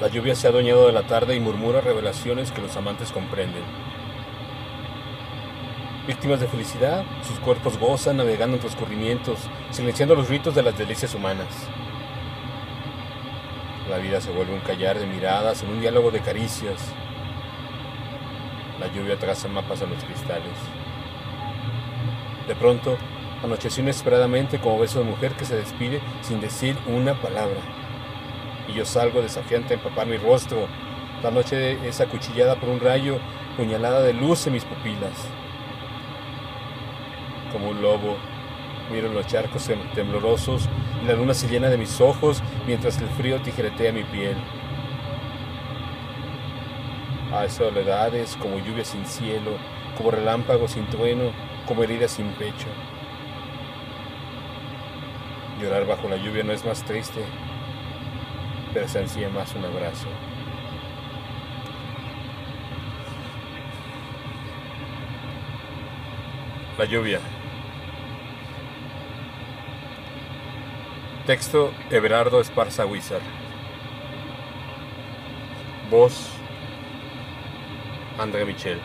La lluvia se ha adueñado de la tarde y murmura revelaciones que los amantes comprenden. Víctimas de felicidad, sus cuerpos gozan navegando entre escurrimientos, silenciando los ritos de las delicias humanas. La vida se vuelve un callar de miradas en un diálogo de caricias. La lluvia traza mapas a los cristales. De pronto, anocheció inesperadamente como beso de mujer que se despide sin decir una palabra. Y yo salgo desafiante a empapar mi rostro. La noche es acuchillada por un rayo, puñalada de luz en mis pupilas. Como un lobo, miro los charcos temblorosos y la luna se llena de mis ojos mientras el frío tijeretea mi piel. Hay soledades como lluvia sin cielo, como relámpagos sin trueno, como heridas sin pecho. Llorar bajo la lluvia no es más triste, ansía más un abrazo. La lluvia. Texto Everardo Esparza Wizard. Voz André Michel.